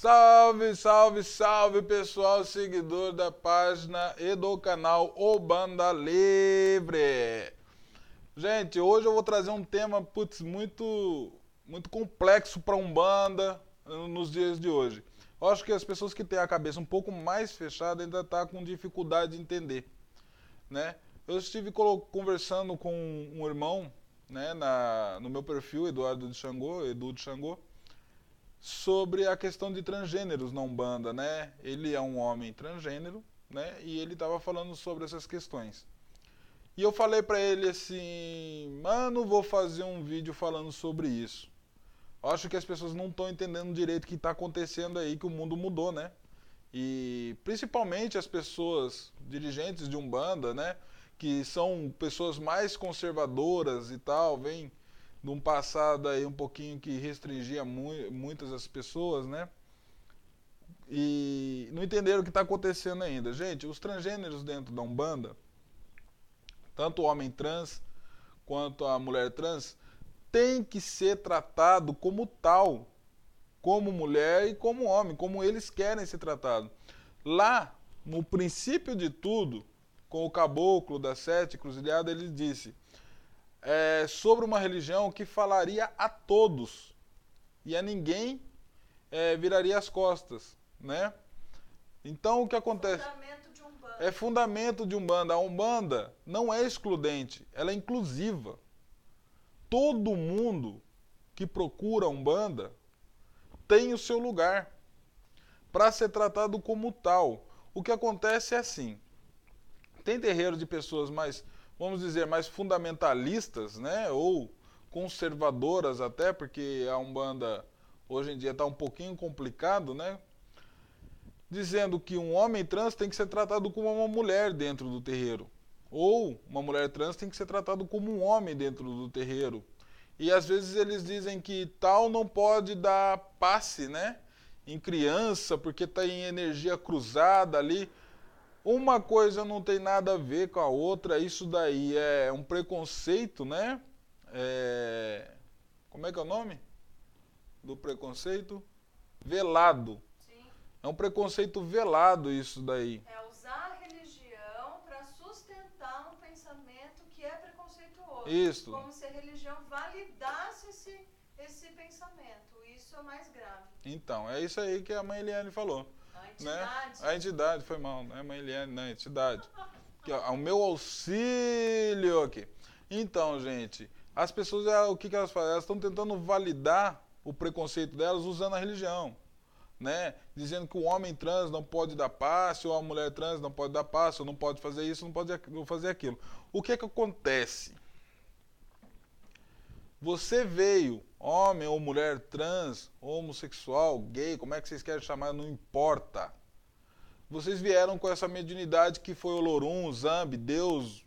Salve, salve, salve pessoal, seguidor da página e do canal O Banda Livre. Gente, hoje eu vou trazer um tema putz, muito, muito complexo para Umbanda nos dias de hoje. Eu acho que as pessoas que têm a cabeça um pouco mais fechada ainda tá com dificuldade de entender. Né? Eu estive conversando com um irmão né, na, no meu perfil, Eduardo de Xangô, Edu de Xangô, sobre a questão de transgêneros na Umbanda, né? Ele é um homem transgênero, né? E ele estava falando sobre essas questões. E eu falei para ele assim, mano, vou fazer um vídeo falando sobre isso. Acho que as pessoas não estão entendendo direito o que está acontecendo aí, que o mundo mudou, né? E principalmente as pessoas dirigentes de Umbanda, né? Que são pessoas mais conservadoras e tal, vem de um passado aí um pouquinho que restringia mu muitas as pessoas, né? E não entenderam o que está acontecendo ainda. Gente, os transgêneros dentro da Umbanda, tanto o homem trans quanto a mulher trans, tem que ser tratado como tal, como mulher e como homem, como eles querem ser tratados. Lá, no princípio de tudo, com o caboclo das sete cruzilhadas, ele disse: é, sobre uma religião que falaria a todos e a ninguém é, viraria as costas, né? Então o que acontece? Fundamento de Umbanda. É fundamento de Umbanda. A Umbanda não é excludente, ela é inclusiva. Todo mundo que procura Umbanda tem o seu lugar para ser tratado como tal. O que acontece é assim: tem terreiros de pessoas mais vamos dizer, mais fundamentalistas, né? Ou conservadoras até, porque a Umbanda hoje em dia está um pouquinho complicado, né? Dizendo que um homem trans tem que ser tratado como uma mulher dentro do terreiro. Ou uma mulher trans tem que ser tratado como um homem dentro do terreiro. E às vezes eles dizem que tal não pode dar passe, né? Em criança, porque está em energia cruzada ali. Uma coisa não tem nada a ver com a outra, isso daí é um preconceito, né? É... Como é que é o nome? Do preconceito? Velado. Sim. É um preconceito velado isso daí. É usar a religião para sustentar um pensamento que é preconceituoso. Isso. Como se a religião validasse esse, pensamento. Isso é mais grave. Então, é isso aí que a mãe Eliane falou. A né? entidade. A entidade, foi mal, não é mãe Eliane, não, é entidade. Ó, o meu auxílio aqui. Então, gente, as pessoas, o que, que elas fazem? Elas estão tentando validar o preconceito delas usando a religião. Né? Dizendo que o homem trans não pode dar passe, ou a mulher trans não pode dar passe, ou não pode fazer isso, não pode fazer aquilo. O que é que acontece? Você veio, homem ou mulher trans, homossexual, gay, como é que vocês querem chamar, não importa. Vocês vieram com essa mediunidade que foi Olorum, Zambi, Deus,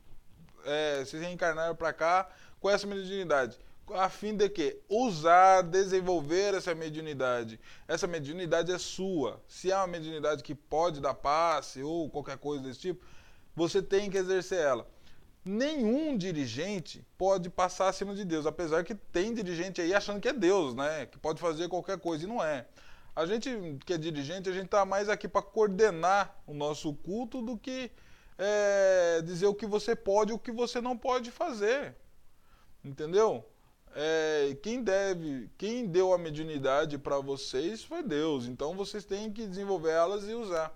é, vocês reencarnaram para cá com essa mediunidade. A fim de que? Usar, desenvolver essa mediunidade. Essa mediunidade é sua. Se há uma mediunidade que pode dar passe ou qualquer coisa desse tipo, você tem que exercer ela nenhum dirigente pode passar acima de Deus, apesar que tem dirigente aí achando que é Deus, né? Que pode fazer qualquer coisa e não é. A gente que é dirigente, a gente está mais aqui para coordenar o nosso culto do que é, dizer o que você pode e o que você não pode fazer. Entendeu? É, quem deve, quem deu a mediunidade para vocês foi Deus. Então vocês têm que desenvolver elas e usar.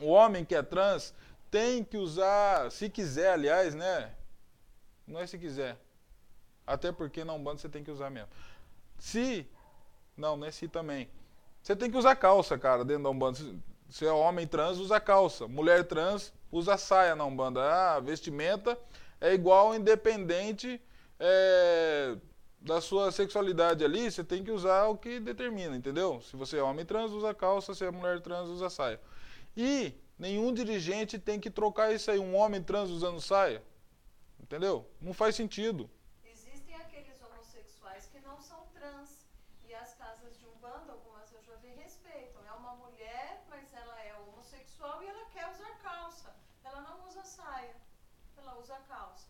O homem que é trans, tem que usar, se quiser, aliás, né? Não é se quiser. Até porque na Umbanda você tem que usar mesmo. Se. Não, não é se também. Você tem que usar calça, cara, dentro da Umbanda. Se é homem trans, usa calça. Mulher trans, usa saia na Umbanda. Ah, vestimenta é igual independente é, da sua sexualidade ali. Você tem que usar o que determina, entendeu? Se você é homem trans, usa calça. Se é mulher trans, usa saia. E Nenhum dirigente tem que trocar isso aí, um homem trans usando saia. Entendeu? Não faz sentido. Existem aqueles homossexuais que não são trans. E as casas de Umbanda, algumas eu já vi, respeitam. É uma mulher, mas ela é homossexual e ela quer usar calça. Ela não usa saia. Ela usa calça.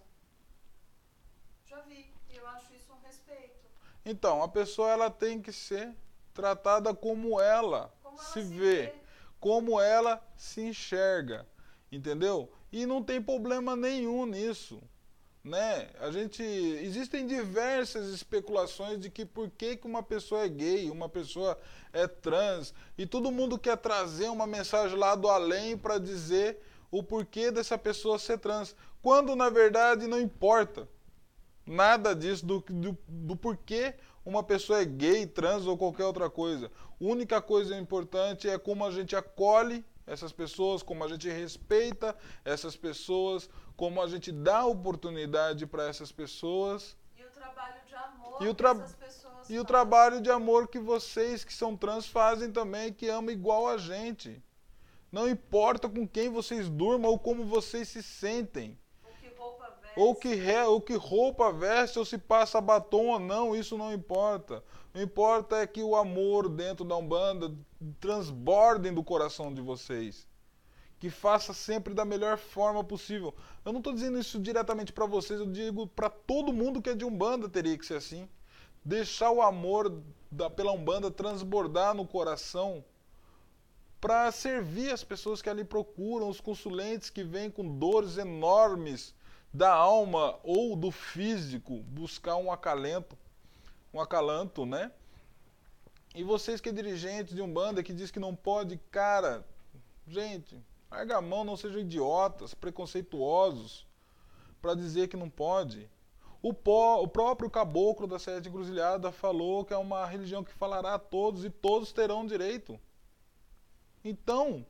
Já vi. E eu acho isso um respeito. Então, a pessoa ela tem que ser tratada como ela Como ela se vê, como ela se enxerga, entendeu? E não tem problema nenhum nisso, né? A gente existem diversas especulações de que por que, que uma pessoa é gay, uma pessoa é trans, e todo mundo quer trazer uma mensagem lá do além para dizer o porquê dessa pessoa ser trans, quando na verdade não importa nada disso do, do, do porquê uma pessoa é gay, trans ou qualquer outra coisa. A única coisa importante é como a gente acolhe essas pessoas, como a gente respeita essas pessoas, como a gente dá oportunidade para essas pessoas. E o trabalho de amor E o tra- E o trabalho de amor que vocês que são trans fazem também, que amam igual a gente. Não importa com quem vocês durmam ou como vocês se sentem. O que roupa veste. Ou que, re, ou que roupa veste, ou se passa batom ou não, isso não importa. O importa é que o amor dentro da Umbanda transbordem do coração de vocês. Que faça sempre da melhor forma possível. Eu não estou dizendo isso diretamente para vocês, eu digo para todo mundo que é de Umbanda teria que ser assim. Deixar o amor da, pela Umbanda transbordar no coração para servir as pessoas que ali procuram, os consulentes que vêm com dores enormes da alma ou do físico, buscar um acalento, um acalanto, né? E vocês que é dirigente de Umbanda que diz que não pode, cara, gente, larga a mão, não sejam idiotas, preconceituosos, para dizer que não pode. O, pó, o próprio caboclo da Sete Encruzilhada falou que é uma religião que falará a todos e todos terão direito. Então,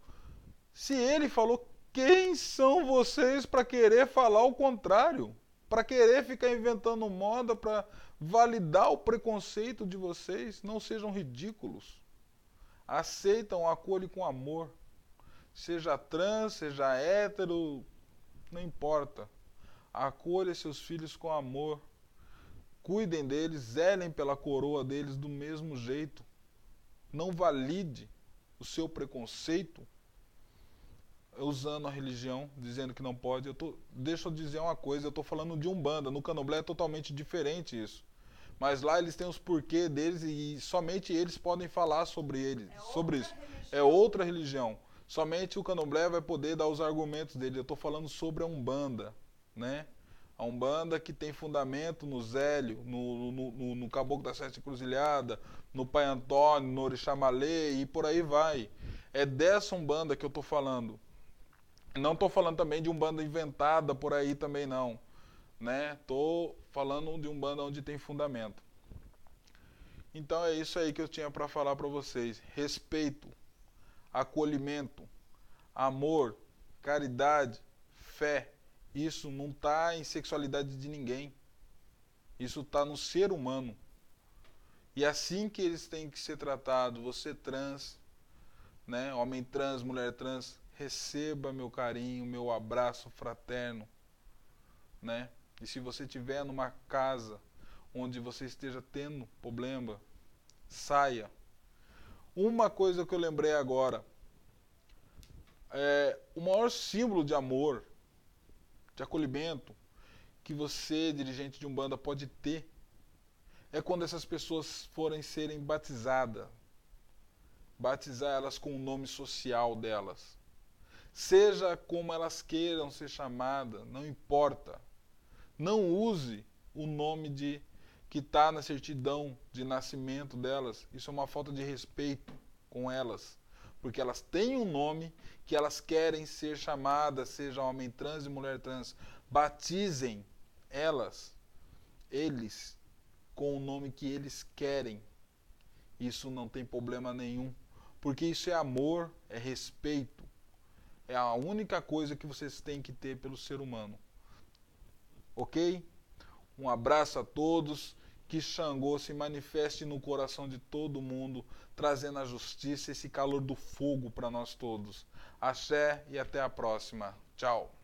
se ele falou, quem são vocês para querer falar o contrário? Para querer ficar inventando moda para validar o preconceito de vocês? Não sejam ridículos. Aceitam, acolhem com amor. Seja trans, seja hétero, não importa. Acolha seus filhos com amor. Cuidem deles, zelem pela coroa deles do mesmo jeito. Não valide o seu preconceito usando a religião, dizendo que não pode. Eu tô, deixa eu dizer uma coisa, eu estou falando de Umbanda. No Candomblé é totalmente diferente isso. Mas lá eles têm os porquês deles e somente eles podem falar sobre eles, É sobre isso. religião. É outra religião. Somente o Candomblé vai poder dar os argumentos dele. Eu estou falando sobre a Umbanda, né? A Umbanda que tem fundamento no Zélio, no, no, no, no Caboclo da Sete Encruzilhada, no Pai Antônio, no Orixá Malê e por aí vai. É dessa Umbanda que eu estou falando. Não estou falando também de Umbanda inventada por aí também não. Né? Tô falando de Umbanda onde tem fundamento. Então é isso aí que eu tinha para falar para vocês. Respeito, acolhimento, amor, caridade, fé. Isso não está em sexualidade de ninguém. Isso está no ser humano. E assim que eles têm que ser tratados. Você trans, né? Homem trans, mulher trans, receba meu carinho, meu abraço fraterno, né? E se você estiver numa casa onde você esteja tendo problema, saia. Uma coisa que eu lembrei agora, é o maior símbolo de amor, de acolhimento que você, dirigente de Umbanda, pode ter é quando essas pessoas forem serem batizadas. Batizar elas com o nome social delas. Seja como elas queiram ser chamadas, não importa. Não use o nome de que está na certidão de nascimento delas. Isso é uma falta de respeito com elas. Porque elas têm um nome que elas querem ser chamadas, seja homem trans e mulher trans. Batizem elas, eles, com o nome que eles querem. Isso não tem problema nenhum. Porque isso é amor, é respeito. É a única coisa que vocês têm que ter pelo ser humano. Ok? Um abraço a todos. Que Xangô se manifeste no coração de todo mundo, trazendo a justiça e esse calor do fogo para nós todos. Axé e até a próxima. Tchau.